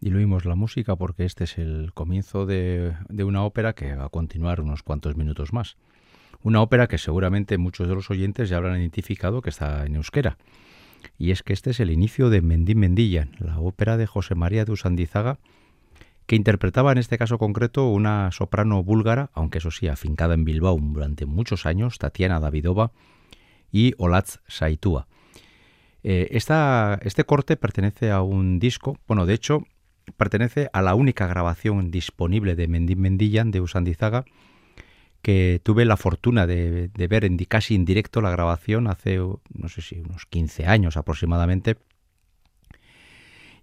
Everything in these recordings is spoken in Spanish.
diluimos la música porque este es el comienzo de, una ópera que va a continuar unos cuantos minutos más. Una ópera que seguramente muchos de los oyentes ya habrán identificado que está en euskera. Y es que este es el inicio de Mendín Mendillan, la ópera de José María de Usandizaga, que interpretaba en este caso concreto una soprano búlgara, aunque eso sí, afincada en Bilbao durante muchos años, Tatiana Davidova y Olatz Saitúa. Eh, este corte pertenece a un disco, bueno, de hecho, pertenece a la única grabación disponible de Mendín Mendillan de Usandizaga que tuve la fortuna de, ver en casi en directo la grabación hace, no sé si unos 15 años aproximadamente,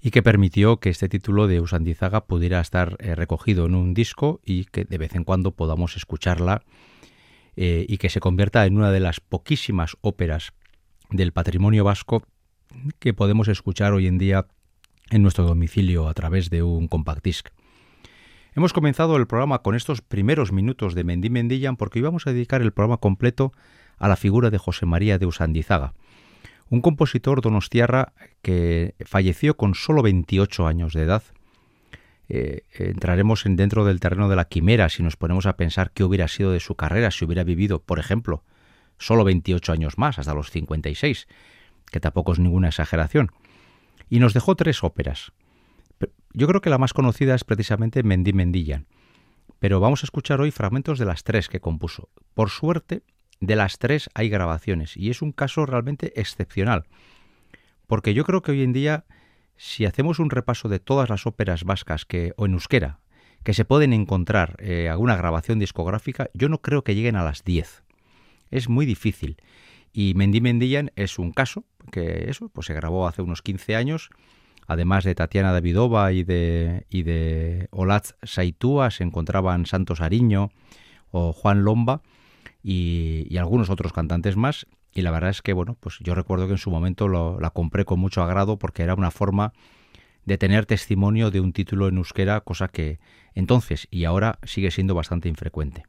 y que permitió que este título de Usandizaga pudiera estar eh, recogido en un disco y que de vez en cuando podamos escucharla eh, y que se convierta en una de las poquísimas óperas del patrimonio vasco que podemos escuchar hoy en día en nuestro domicilio a través de un compact disc. Hemos comenzado el programa con estos primeros minutos de Mendí Mendillan porque íbamos a dedicar el programa completo a la figura de José María de Usandizaga, un compositor donostiarra que falleció con solo 28 años de edad. Eh, entraremos en dentro del terreno de la quimera si nos ponemos a pensar qué hubiera sido de su carrera si hubiera vivido, por ejemplo, solo 28 años más, hasta los 56, que tampoco es ninguna exageración y nos dejó tres óperas. Yo creo que la más conocida es precisamente Mendí Mendillan, pero vamos a escuchar hoy fragmentos de las tres que compuso. Por suerte, de las tres hay grabaciones y es un caso realmente excepcional, porque yo creo que hoy en día, si hacemos un repaso de todas las óperas vascas que, o en euskera que se pueden encontrar eh, alguna grabación discográfica, yo no creo que lleguen a las diez. Es muy difícil. Y Mendy Mendillan es un caso que eso pues se grabó hace unos 15 años. Además de Tatiana Davidova y de, y de Olatz Saitúa, se encontraban Santos Ariño o Juan Lomba y, algunos otros cantantes más. Y la verdad es que, bueno, pues yo recuerdo que en su momento la compré con mucho agrado porque era una forma de tener testimonio de un título en euskera, cosa que entonces y ahora sigue siendo bastante infrecuente.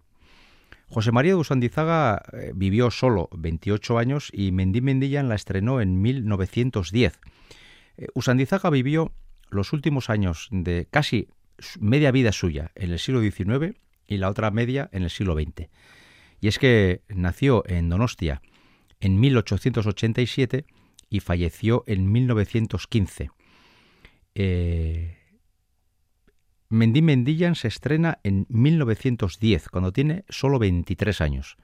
José María de Usandizaga eh, vivió solo 28 años y Mendí Mendillan la estrenó en 1910. Eh, Usandizaga vivió los últimos años de casi media vida suya en el siglo XIX y la otra media en el siglo XX. Y es que nació en Donostia en 1887 y falleció en 1915. Eh, Mendy Mendillan se estrena en 1910, cuando tiene solo 23 años.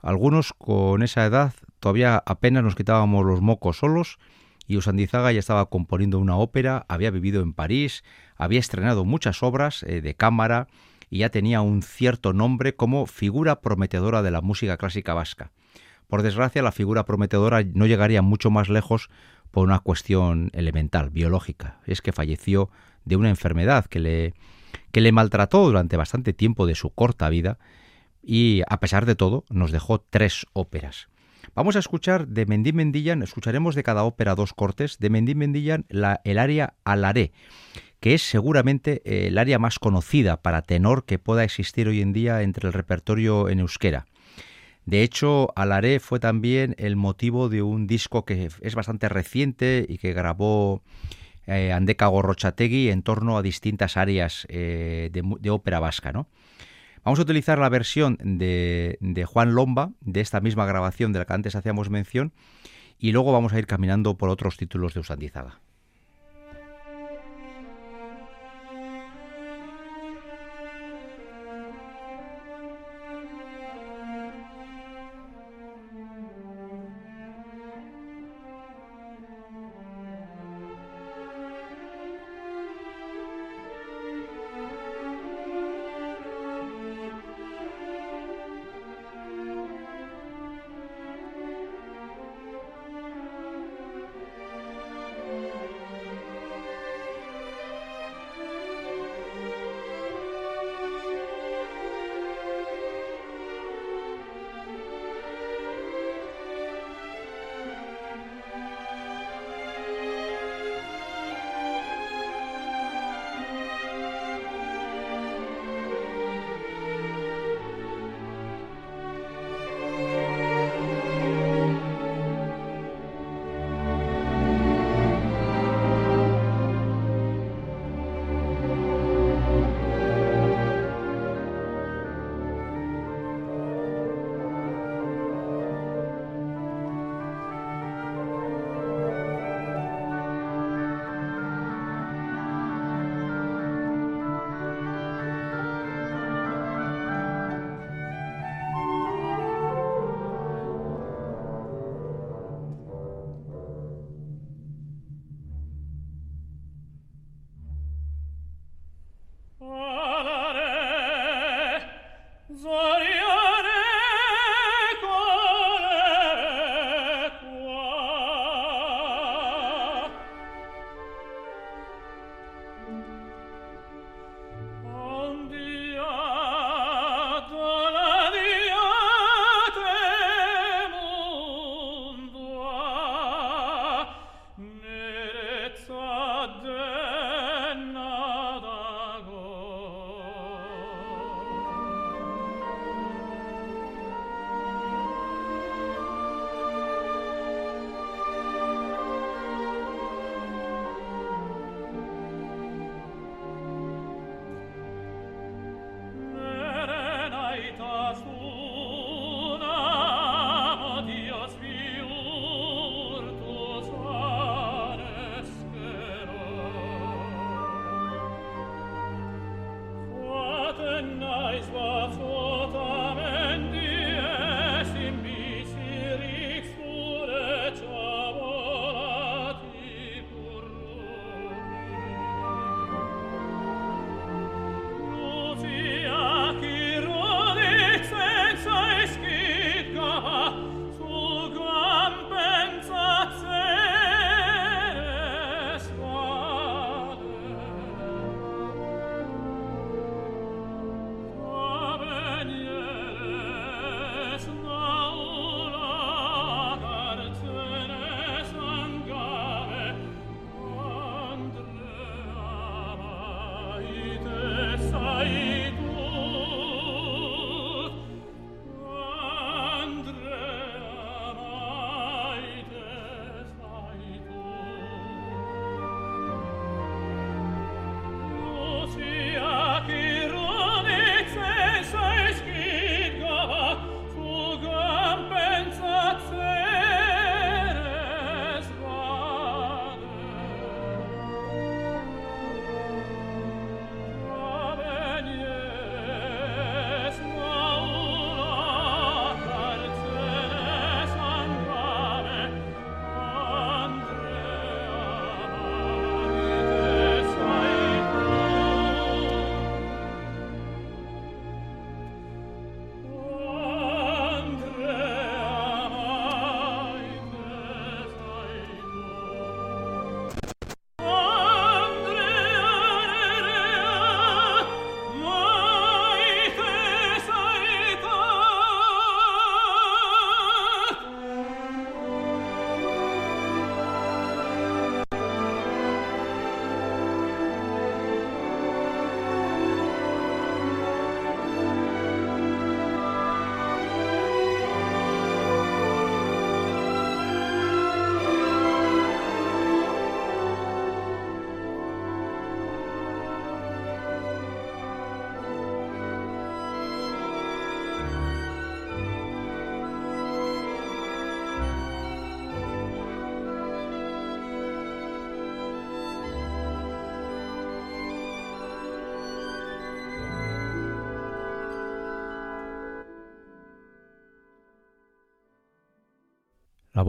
Algunos con esa edad todavía apenas nos quitábamos los mocos solos y Usandizaga ya estaba componiendo una ópera, había vivido en París, había estrenado muchas obras eh, de cámara y ya tenía un cierto nombre como figura prometedora de la música clásica vasca. Por desgracia, la figura prometedora no llegaría mucho más lejos por una cuestión elemental, biológica. Es que falleció de una enfermedad que le, que le maltrató durante bastante tiempo de su corta vida y, a pesar de todo, nos dejó tres óperas. Vamos a escuchar de Mendy Mendillan, escucharemos de cada ópera dos cortes, de Mendy Mendillan la, el aria Alaré, que es seguramente eh, el área más conocida para tenor que pueda existir hoy en día entre el repertorio en euskera. De hecho, Alaré fue también el motivo de un disco que es bastante reciente y que grabó eh, Andeca Gorrochategui en torno a distintas áreas eh, de, ópera vasca. ¿no? Vamos a utilizar la versión de, de, Juan Lomba, de esta misma grabación de la que antes hacíamos mención, y luego vamos a ir caminando por otros títulos de Usandizaga.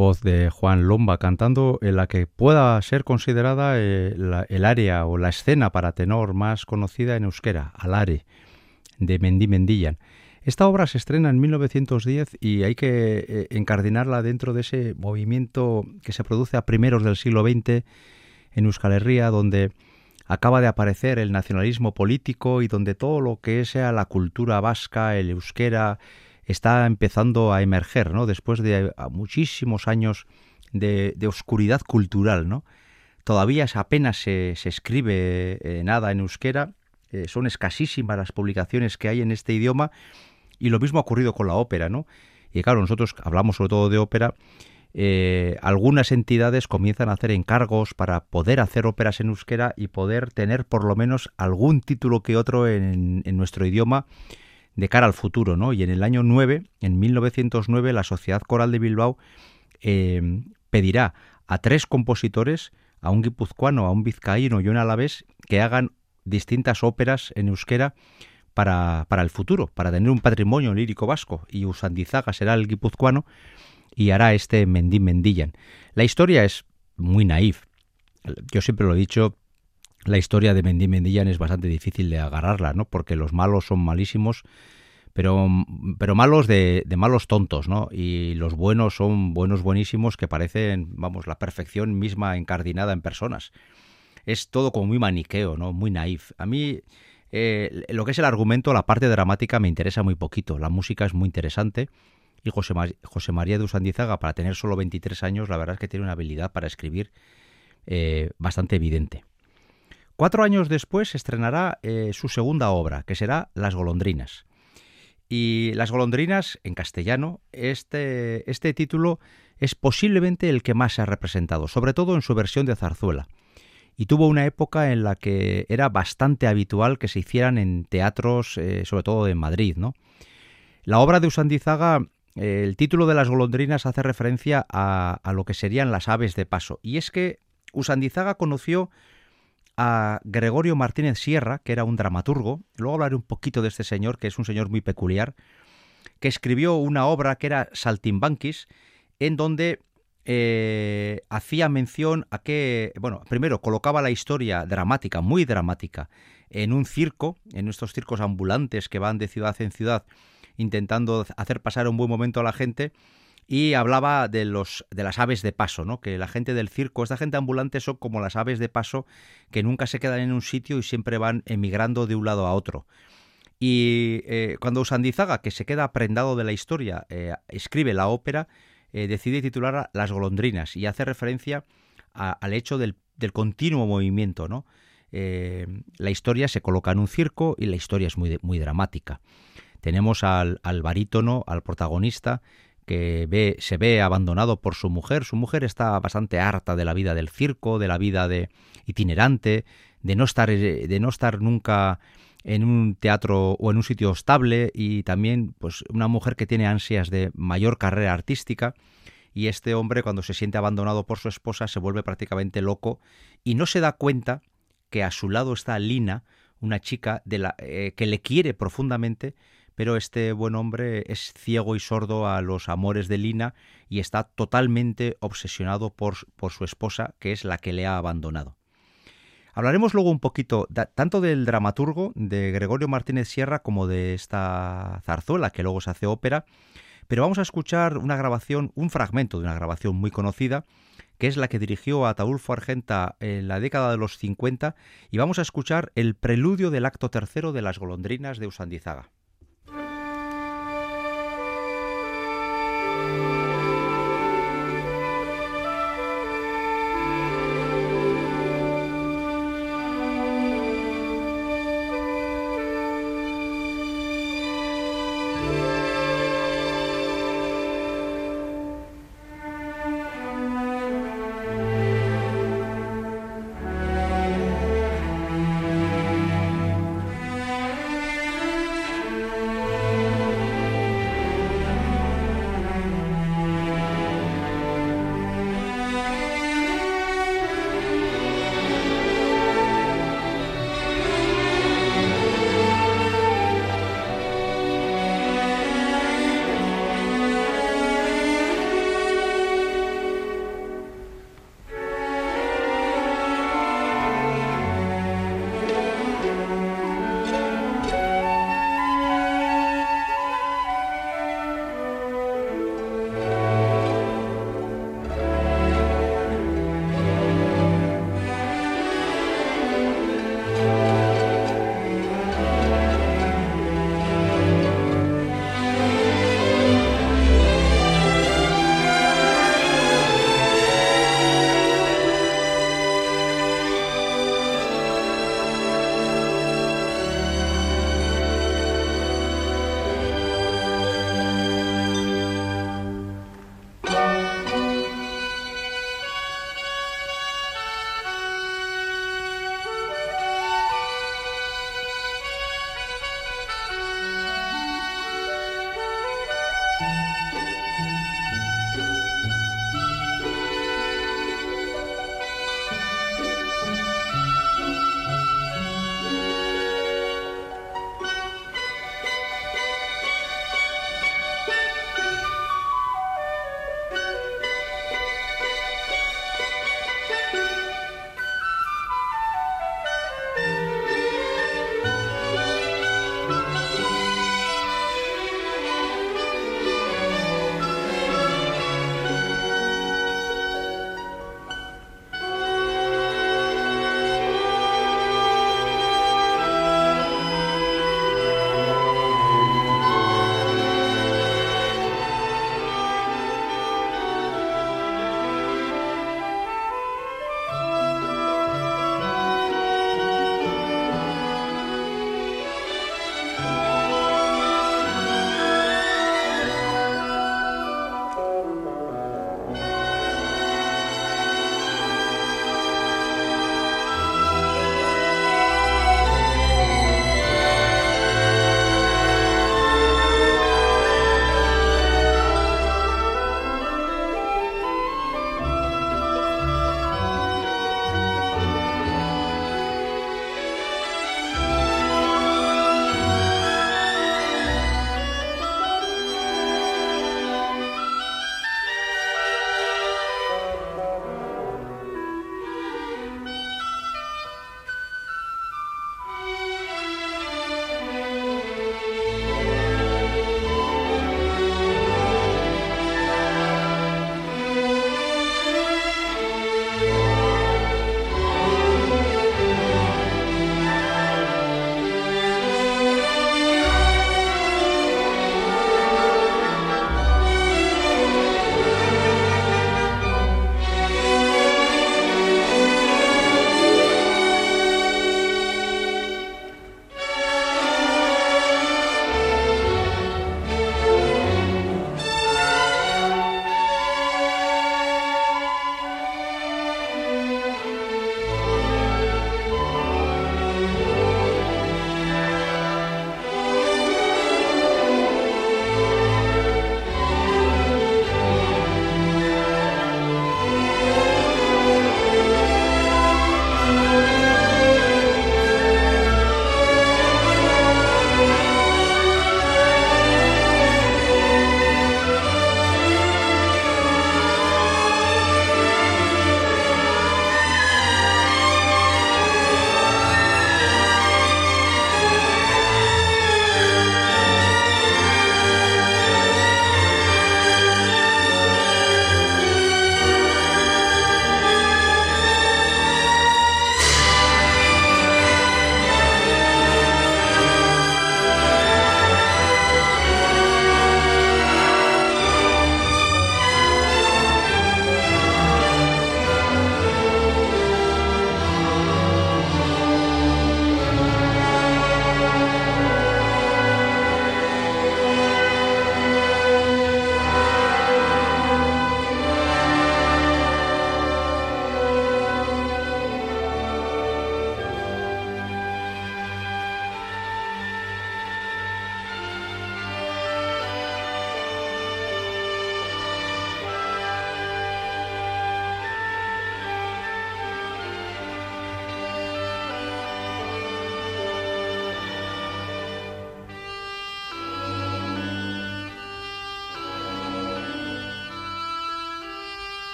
Voz de Juan Lomba cantando en la que pueda ser considerada eh, el área o la escena para tenor más conocida en euskera, Alare, de Mendy Mendillan. Esta obra se estrena en 1910 y hay que eh, encardinarla dentro de ese movimiento que se produce a primeros del siglo XX en Euskal Herria, donde acaba de aparecer el nacionalismo político y donde todo lo que sea la cultura vasca, el euskera, está empezando a emerger, ¿no? Después de muchísimos años de, oscuridad cultural, ¿no? Todavía apenas se, escribe eh, nada en euskera, eh, son escasísimas las publicaciones que hay en este idioma y lo mismo ha ocurrido con la ópera, ¿no? Y claro, nosotros hablamos sobre todo de ópera, eh, algunas entidades comienzan a hacer encargos para poder hacer óperas en euskera y poder tener por lo menos algún título que otro en, en nuestro idioma de cara al futuro, ¿no? Y en el año 9, en 1909, la Sociedad Coral de Bilbao eh, pedirá a tres compositores, a un guipuzcoano, a un vizcaíno y un alavés, que hagan distintas óperas en euskera para, para el futuro, para tener un patrimonio lírico vasco. Y Usandizaga será el guipuzcoano y hará este Mendí Mendillan. La historia es muy naif. Yo siempre lo he dicho, la historia de Mendy Mendillan es bastante difícil de agarrarla, ¿no? Porque los malos son malísimos, pero, pero malos de, de, malos tontos, ¿no? Y los buenos son buenos buenísimos que parecen, vamos, la perfección misma encardinada en personas. Es todo como muy maniqueo, ¿no? Muy naif. A mí eh, lo que es el argumento, la parte dramática me interesa muy poquito. La música es muy interesante. Y José, José María de Usandizaga, para tener solo 23 años, la verdad es que tiene una habilidad para escribir eh, bastante evidente. Cuatro años después estrenará eh, su segunda obra, que será Las golondrinas. Y Las golondrinas, en castellano, este, este título es posiblemente el que más se ha representado, sobre todo en su versión de zarzuela. Y tuvo una época en la que era bastante habitual que se hicieran en teatros, eh, sobre todo en Madrid. ¿no? La obra de Usandizaga, eh, el título de Las golondrinas hace referencia a, a lo que serían las aves de paso. Y es que Usandizaga conoció a Gregorio Martínez Sierra, que era un dramaturgo, luego hablaré un poquito de este señor, que es un señor muy peculiar, que escribió una obra que era Saltimbanquis, en donde eh, hacía mención a que, bueno, primero colocaba la historia dramática, muy dramática, en un circo, en estos circos ambulantes que van de ciudad en ciudad intentando hacer pasar un buen momento a la gente, y hablaba de los de las aves de paso, ¿no? Que la gente del circo, esta gente ambulante son como las aves de paso que nunca se quedan en un sitio y siempre van emigrando de un lado a otro. Y eh, cuando Usandizaga, que se queda prendado de la historia, eh, escribe la ópera, eh, decide titular Las golondrinas y hace referencia al hecho del, continuo movimiento, ¿no? la historia se coloca en un circo y la historia es muy, muy dramática. Tenemos al, al barítono, al protagonista, que ve, se ve abandonado por su mujer. Su mujer está bastante harta de la vida del circo, de la vida de itinerante, de no estar, de no estar nunca en un teatro o en un sitio estable y también pues una mujer que tiene ansias de mayor carrera artística y este hombre cuando se siente abandonado por su esposa se vuelve prácticamente loco y no se da cuenta que a su lado está Lina, una chica de la, eh, que le quiere profundamente, pero este buen hombre es ciego y sordo a los amores de Lina y está totalmente obsesionado por, por su esposa, que es la que le ha abandonado. Hablaremos luego un poquito tanto del dramaturgo de Gregorio Martínez Sierra como de esta zarzuela que luego se hace ópera, pero vamos a escuchar una grabación, un fragmento de una grabación muy conocida, que es la que dirigió a Ataulfo Argenta en la década de los 50, y vamos a escuchar el preludio del acto tercero de Las golondrinas de Usandizaga.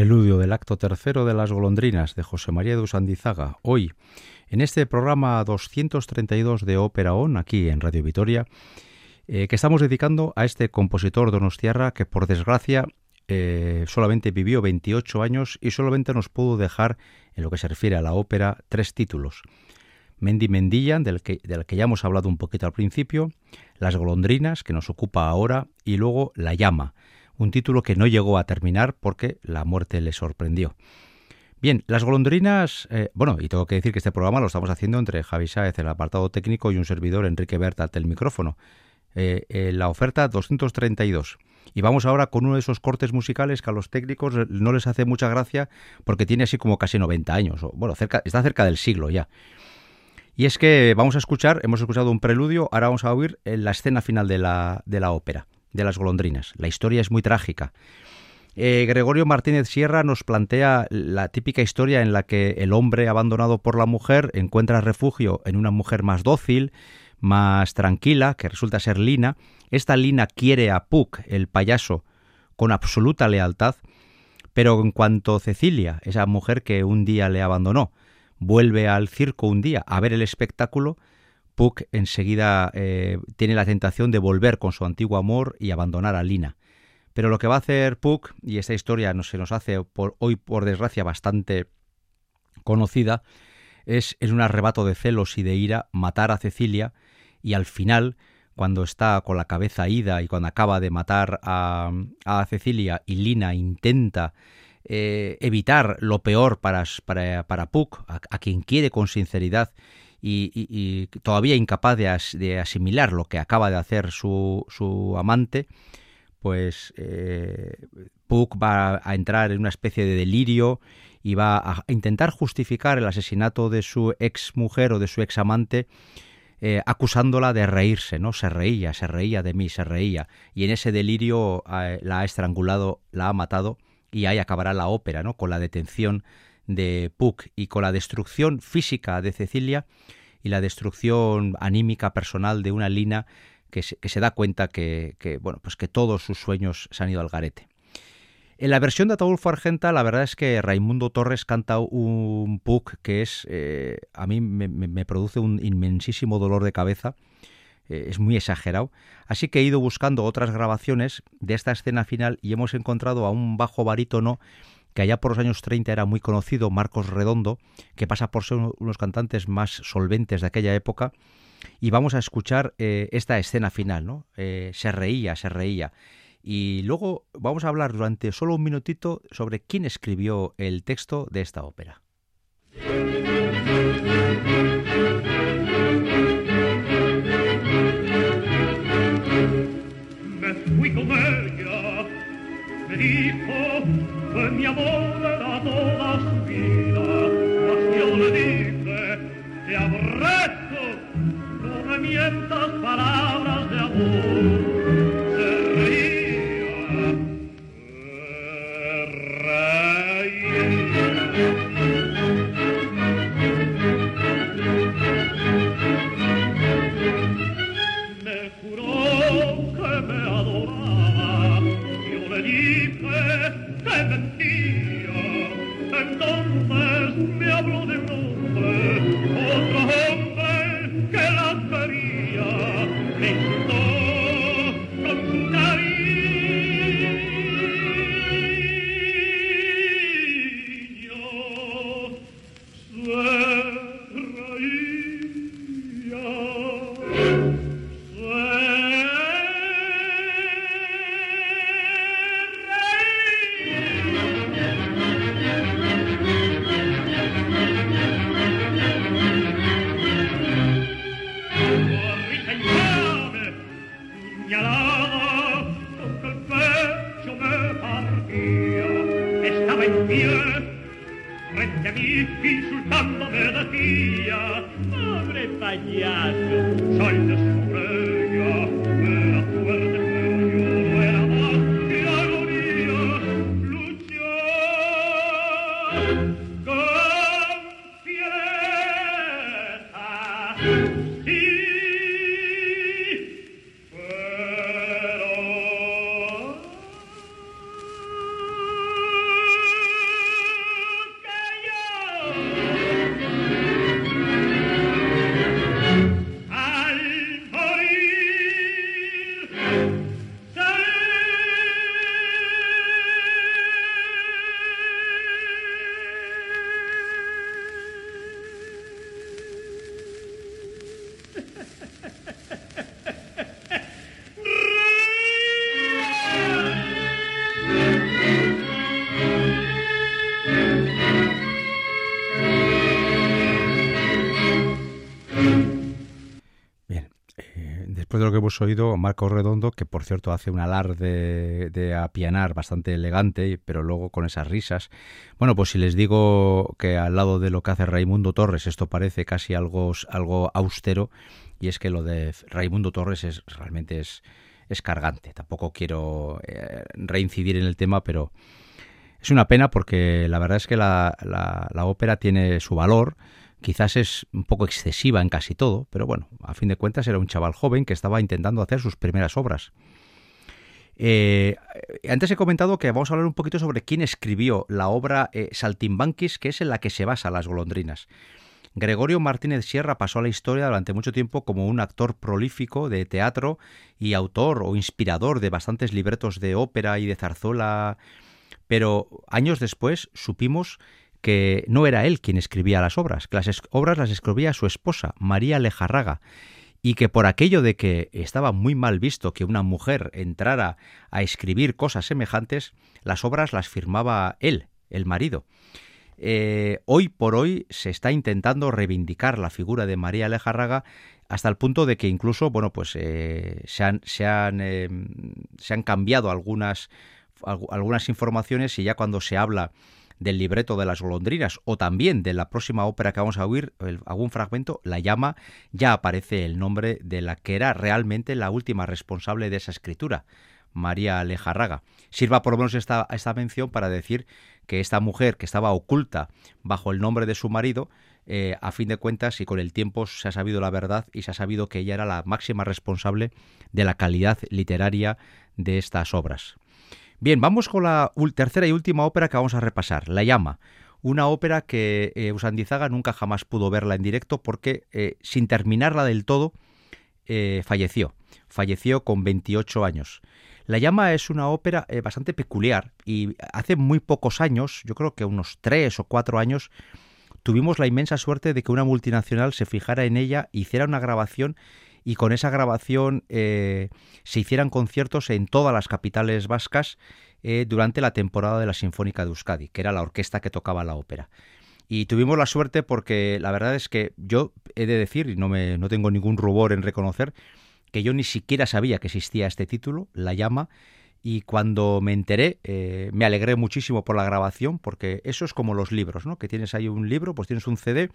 Preludio del acto tercero de Las golondrinas de José María de Usandizaga. Hoy, en este programa 232 de Ópera On, aquí en Radio Vitoria, eh, que estamos dedicando a este compositor donostiarra que por desgracia eh, solamente vivió 28 años y solamente nos pudo dejar, en lo que se refiere a la ópera, tres títulos. Mendy Mendillan, del que, del que ya hemos hablado un poquito al principio, Las golondrinas, que nos ocupa ahora, y luego La llama, un título que no llegó a terminar porque la muerte le sorprendió. Bien, las golondrinas, eh, bueno, y tengo que decir que este programa lo estamos haciendo entre Javi Sáez, el apartado técnico, y un servidor, Enrique Berta, el micrófono. Eh, eh, la oferta 232. Y vamos ahora con uno de esos cortes musicales que a los técnicos no les hace mucha gracia porque tiene así como casi 90 años. Bueno, está cerca del siglo ya. Y es que vamos a escuchar, hemos escuchado un preludio, ahora vamos a oír la escena final de la, de la ópera de las golondrinas. La historia es muy trágica. Eh, Gregorio Martínez Sierra nos plantea la típica historia en la que el hombre abandonado por la mujer encuentra refugio en una mujer más dócil, más tranquila, que resulta ser Lina. Esta Lina quiere a Puck, el payaso, con absoluta lealtad, pero en cuanto Cecilia, esa mujer que un día le abandonó, vuelve al circo un día a ver el espectáculo, Puck enseguida eh, tiene la tentación de volver con su antiguo amor y abandonar a Lina. Pero lo que va a hacer Puck, y esta historia no se nos hace hoy por desgracia bastante conocida, es en un arrebato de celos y de ira matar a Cecilia y al final, cuando está con la cabeza ida y cuando acaba de matar a, Cecilia y Lina intenta eh, evitar lo peor para, para, para Puck, a, quien quiere con sinceridad y, todavía incapaz de, asimilar lo que acaba de hacer su, amante, pues eh, Puck va a entrar en una especie de delirio y va a intentar justificar el asesinato de su ex mujer o de su ex amante eh, acusándola de reírse, ¿no? Se reía, se reía de mí, se reía. Y en ese delirio eh, la ha estrangulado, la ha matado y ahí acabará la ópera, ¿no? Con la detención de Puck y con la destrucción física de Cecilia y la destrucción anímica personal de una Lina que se, que se da cuenta que, bueno, pues que todos sus sueños se han ido al garete. En la versión de Ataulfo Argenta, la verdad es que Raimundo Torres canta un Puck que es, eh, a mí me, produce un inmensísimo dolor de cabeza, eh, es muy exagerado. Así que he ido buscando otras grabaciones de esta escena final y hemos encontrado a un bajo barítono que allá por los años 30 era muy conocido, Marcos Redondo, que pasa por ser uno de los cantantes más solventes de aquella época. Y vamos a escuchar eh, esta escena final, ¿no? Eh, se reía, se reía. Y luego vamos a hablar durante solo un minutito sobre quién escribió el texto de esta ópera. que mi amor era toda su vida, mas yo le dije, te aborrezco, no me mientas palabras de amor. me habló de un hombre, otro hombre. Que hemos oído, Marco Redondo, que por cierto hace un alarde de apianar bastante elegante, pero luego con esas risas. Bueno, pues si les digo que al lado de lo que hace Raimundo Torres, esto parece casi algo, algo austero, y es que lo de Raimundo Torres es realmente es, es cargante. Tampoco quiero eh, reincidir en el tema, pero es una pena porque la verdad es que la, la ópera tiene su valor Quizás es un poco excesiva en casi todo, pero bueno, a fin de cuentas era un chaval joven que estaba intentando hacer sus primeras obras. Eh, antes he comentado que vamos a hablar un poquito sobre quién escribió la obra eh, Saltimbanquis, que es en la que se basa Las golondrinas. Gregorio Martínez Sierra pasó a la historia durante mucho tiempo como un actor prolífico de teatro y autor o inspirador de bastantes libretos de ópera y de zarzuela, pero años después supimos que no era él quien escribía las obras, que las obras las escribía su esposa, María Lejarraga, y que por aquello de que estaba muy mal visto que una mujer entrara a escribir cosas semejantes, las obras las firmaba él, el marido. Eh, hoy por hoy se está intentando reivindicar la figura de María Lejarraga hasta el punto de que incluso, bueno, pues eh, se, han, se, han, han cambiado algunas informaciones y ya cuando se habla del libreto de las golondrinas o también de la próxima ópera que vamos a oír, algún fragmento, La llama, ya aparece el nombre de la que era realmente la última responsable de esa escritura, María Lejarraga. Sirva por lo menos esta, esta mención para decir que esta mujer que estaba oculta bajo el nombre de su marido, eh, a fin de cuentas y con el tiempo se ha sabido la verdad y se ha sabido que ella era la máxima responsable de la calidad literaria de estas obras. Bien, vamos con la tercera y última ópera que vamos a repasar, La llama. Una ópera que eh, Usandizaga nunca jamás pudo verla en directo porque eh, sin terminarla del todo eh, falleció. Falleció con 28 años. La llama es una ópera bastante peculiar y hace muy pocos años, yo creo que unos tres o cuatro años, tuvimos la inmensa suerte de que una multinacional se fijara en ella, hiciera una grabación y con esa grabación eh, se hicieran conciertos en todas las capitales vascas eh, durante la temporada de la Sinfónica de Euskadi, que era la orquesta que tocaba la ópera. Y tuvimos la suerte porque la verdad es que yo he de decir, y no, me, no tengo ningún rubor en reconocer, que yo ni siquiera sabía que existía este título, La Llama, y cuando me enteré eh, me alegré muchísimo por la grabación porque eso es como los libros, ¿no? Que tienes ahí un libro, pues tienes un CD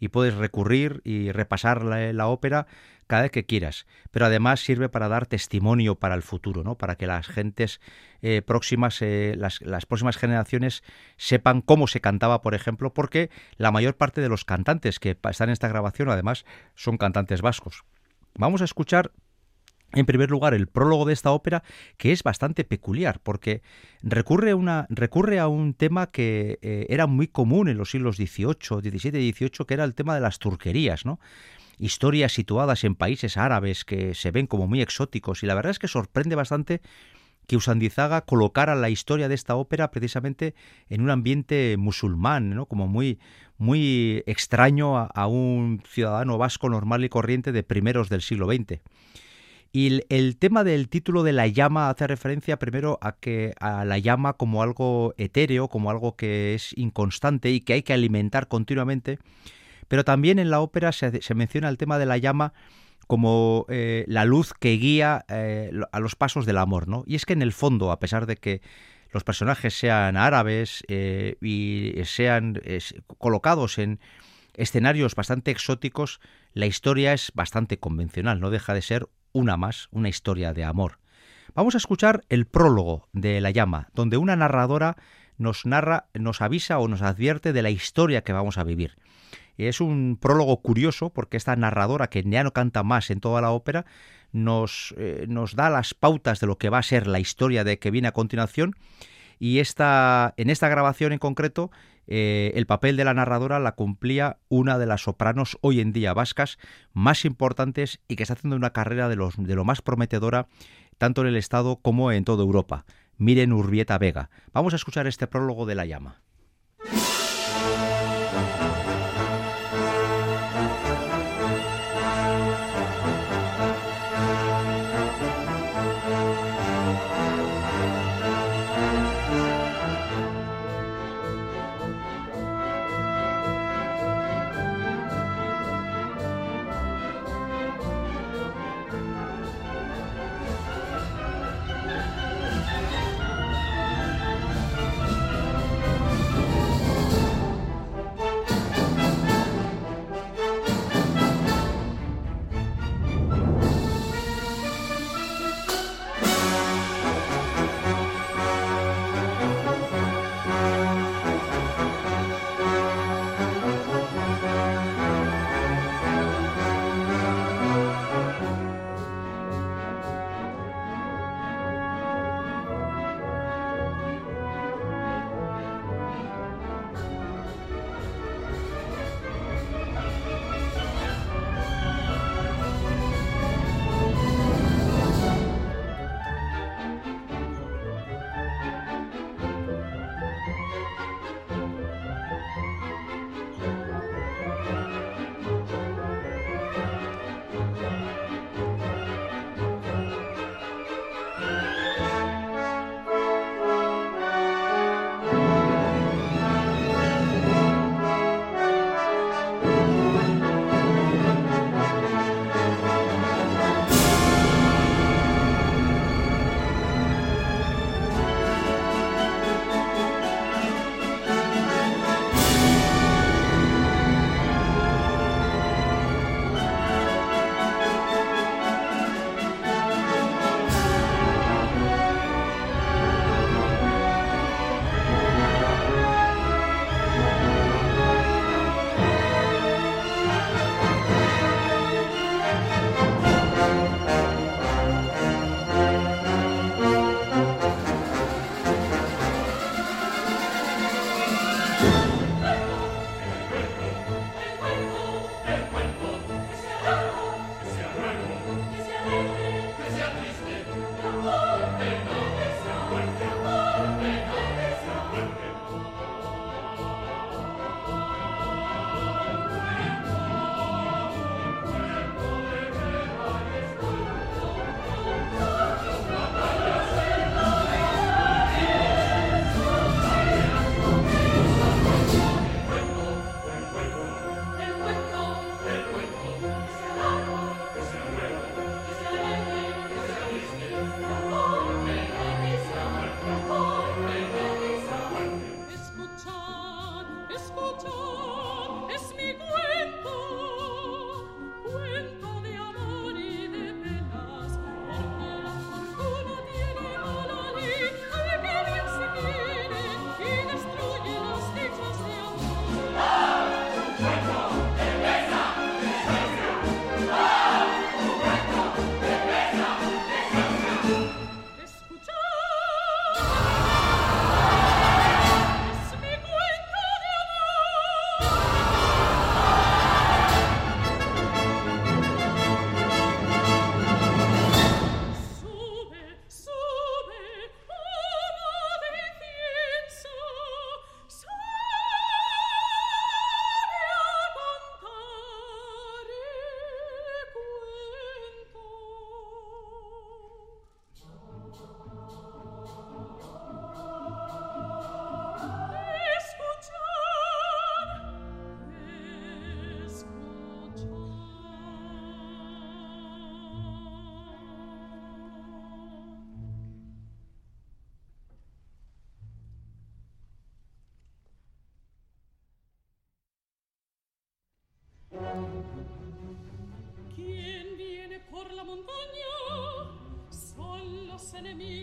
y puedes recurrir y repasar la, ópera cada vez que quieras. Pero además sirve para dar testimonio para el futuro, ¿no? Para que las gentes eh, próximas, eh, las, las próximas generaciones sepan cómo se cantaba, por ejemplo, porque la mayor parte de los cantantes que están en esta grabación además son cantantes vascos. Vamos a escuchar en primer lugar, el prólogo de esta ópera, que es bastante peculiar, porque recurre, una, recurre a un tema que eh, era muy común en los siglos XVIII, XVII y XVIII, que era el tema de las turquerías, ¿no? Historias situadas en países árabes que se ven como muy exóticos, y la verdad es que sorprende bastante que Usandizaga colocara la historia de esta ópera precisamente en un ambiente musulmán, ¿no? como muy, muy extraño a un ciudadano vasco normal y corriente de primeros del siglo XX. Y el, tema del título de la llama hace referencia primero a que a la llama como algo etéreo, como algo que es inconstante y que hay que alimentar continuamente. Pero también en la ópera se, menciona el tema de la llama como eh, la luz que guía eh, a los pasos del amor, ¿no? Y es que en el fondo, a pesar de que los personajes sean árabes eh, y sean colocados en escenarios bastante exóticos, la historia es bastante convencional, no deja de ser una más, una historia de amor. Vamos a escuchar el prólogo de La llama, donde una narradora nos narra, nos avisa o nos advierte de la historia que vamos a vivir. Es un prólogo curioso porque esta narradora, que ya no canta más en toda la ópera, nos, eh, nos da las pautas de lo que va a ser la historia de que viene a continuación. Y esta, en esta grabación en concreto eh, el papel de la narradora la cumplía una de las sopranos hoy en día vascas más importantes y que está haciendo una carrera de, los, de lo más prometedora tanto en el Estado como en toda Europa. Miren Urbieta Vega. Vamos a escuchar este prólogo de La Llama.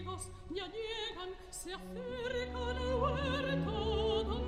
vivos, gli niegan si afferca le huerto,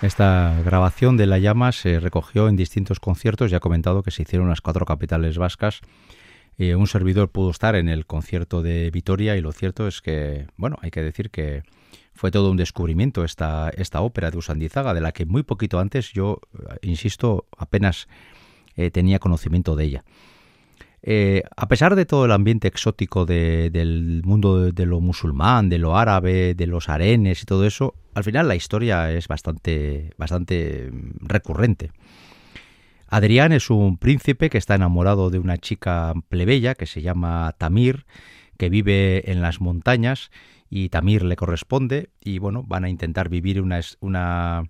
Esta grabación de La Llama se recogió en distintos conciertos. Ya he comentado que se hicieron las cuatro capitales vascas. Eh, un servidor pudo estar en el concierto de Vitoria y lo cierto es que, bueno, hay que decir que fue todo un descubrimiento esta, esta ópera de Usandizaga, de la que muy poquito antes yo, eh, insisto, apenas eh, tenía conocimiento de ella. Eh, a pesar de todo el ambiente exótico del mundo de, lo musulmán, de lo árabe, de los arenes y todo eso, al final la historia es bastante, bastante recurrente. Adrián es un príncipe que está enamorado de una chica plebeya que se llama Tamir, que vive en las montañas y Tamir le corresponde y bueno, van a intentar vivir una, una,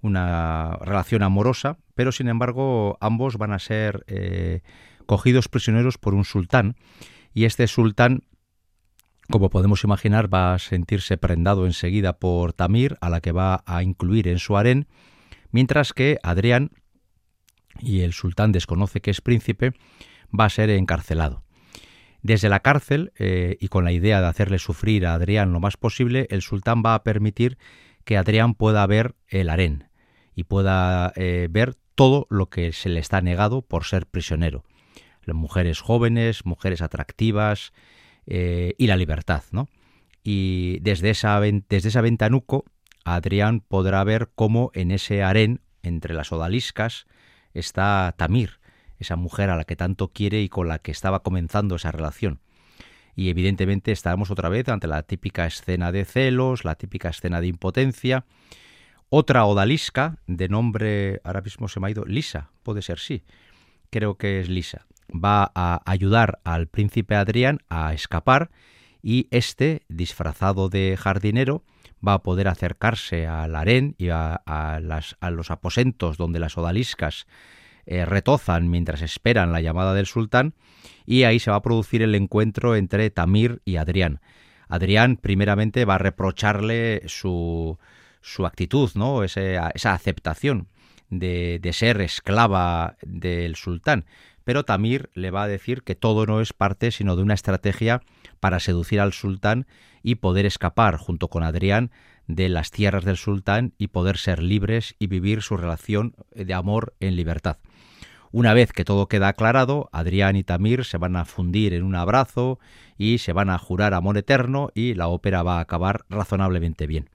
una relación amorosa, pero sin embargo ambos van a ser eh, cogidos prisioneros por un sultán, y este sultán, como podemos imaginar, va a sentirse prendado enseguida por Tamir, a la que va a incluir en su harén, mientras que Adrián, y el sultán desconoce que es príncipe, va a ser encarcelado. Desde la cárcel, eh, y con la idea de hacerle sufrir a Adrián lo más posible, el sultán va a permitir que Adrián pueda ver el harén y pueda eh, ver todo lo que se le está negado por ser prisionero mujeres jóvenes, mujeres atractivas eh, y la libertad, ¿no? Y desde esa, desde esa ventanuco, Adrián podrá ver cómo en ese harén, entre las odaliscas, está Tamir, esa mujer a la que tanto quiere y con la que estaba comenzando esa relación. Y evidentemente estaremos otra vez ante la típica escena de celos, la típica escena de impotencia. Otra odalisca, de nombre, ahora mismo se me ha ido, Lisa, puede ser, sí, creo que es Lisa va a ayudar al príncipe Adrián a escapar y este, disfrazado de jardinero, va a poder acercarse al harén y a, los aposentos donde las odaliscas eh, retozan mientras esperan la llamada del sultán y ahí se va a producir el encuentro entre Tamir y Adrián. Adrián primeramente va a reprocharle su, actitud, ¿no? esa aceptación de ser esclava del sultán pero Tamir le va a decir que todo no es parte sino de una estrategia para seducir al sultán y poder escapar junto con Adrián de las tierras del sultán y poder ser libres y vivir su relación de amor en libertad. Una vez que todo queda aclarado, Adrián y Tamir se van a fundir en un abrazo y se van a jurar amor eterno y la ópera va a acabar razonablemente bien.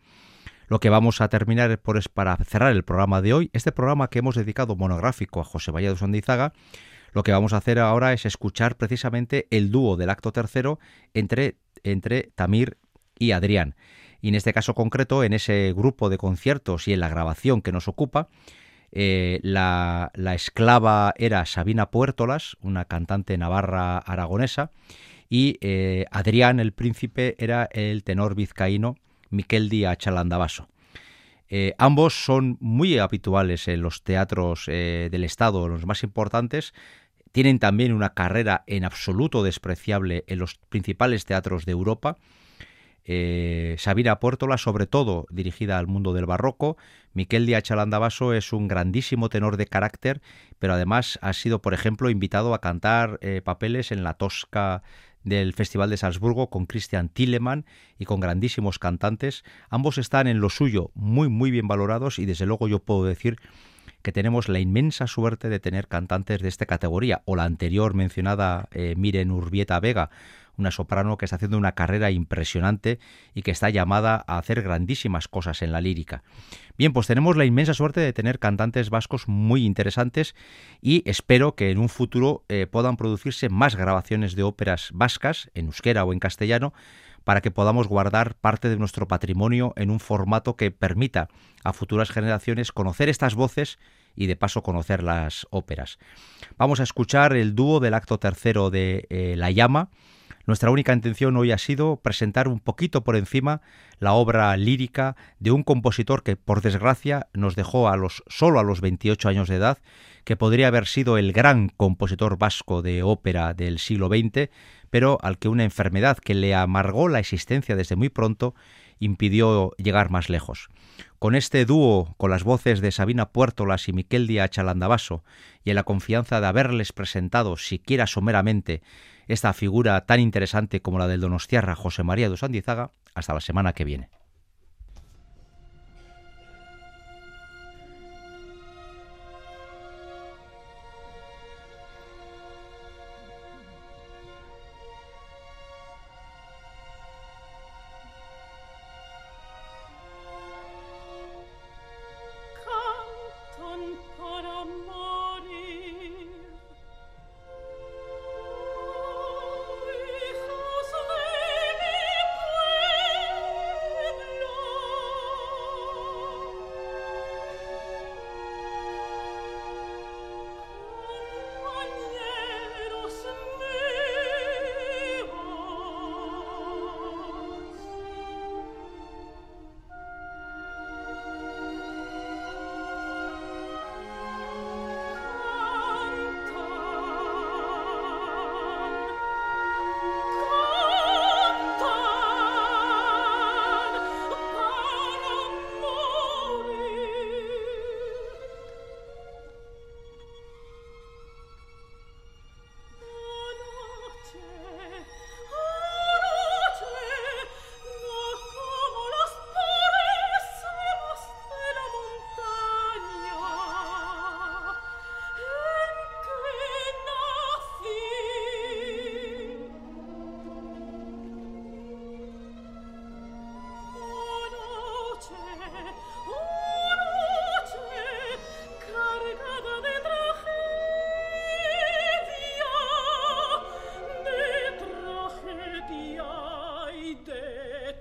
Lo que vamos a terminar por es para cerrar el programa de hoy, este programa que hemos dedicado monográfico a José Vallado Sandizaga, lo que vamos a hacer ahora es escuchar precisamente el dúo del acto tercero entre, entre Tamir y Adrián. Y en este caso concreto, en ese grupo de conciertos y en la grabación que nos ocupa, eh, la, esclava era Sabina Puertolas, una cantante navarra aragonesa, y eh, Adrián, el príncipe, era el tenor vizcaíno Miquel Díaz Chalandabaso. Eh, ambos son muy habituales en los teatros eh, del Estado, los más importantes. Tienen también una carrera en absoluto despreciable en los principales teatros de Europa. Eh, Sabina Puertola, sobre todo dirigida al mundo del barroco. Miquel Díaz Chalandabaso es un grandísimo tenor de carácter, pero además ha sido, por ejemplo, invitado a cantar papeles en la Tosca del Festival de Salzburgo con Christian Tillemann y con grandísimos cantantes. Ambos están en lo suyo muy, muy bien valorados y desde luego yo puedo decir que tenemos la inmensa suerte de tener cantantes de esta categoría, o la anterior mencionada eh, Miren Urbieta Vega, una soprano que está haciendo una carrera impresionante y que está llamada a hacer grandísimas cosas en la lírica. Bien, pues tenemos la inmensa suerte de tener cantantes vascos muy interesantes y espero que en un futuro eh, puedan producirse más grabaciones de óperas vascas, en euskera o en castellano, para que podamos guardar parte de nuestro patrimonio en un formato que permita a futuras generaciones conocer estas voces y de paso conocer las óperas. Vamos a escuchar el dúo del acto tercero de eh, La Llama, nuestra única intención hoy ha sido presentar un poquito por encima la obra lírica de un compositor que, por desgracia, nos dejó a los, solo a los 28 años de edad, que podría haber sido el gran compositor vasco de ópera del siglo XX, pero al que una enfermedad que le amargó la existencia desde muy pronto impidió llegar más lejos. Con este dúo, con las voces de Sabina Puertolas y Miquel Díaz Chalandabaso, y en la confianza de haberles presentado, siquiera someramente, esta figura tan interesante como la del donostiarra José María de Sandizaga, hasta la semana que viene.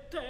Que curabas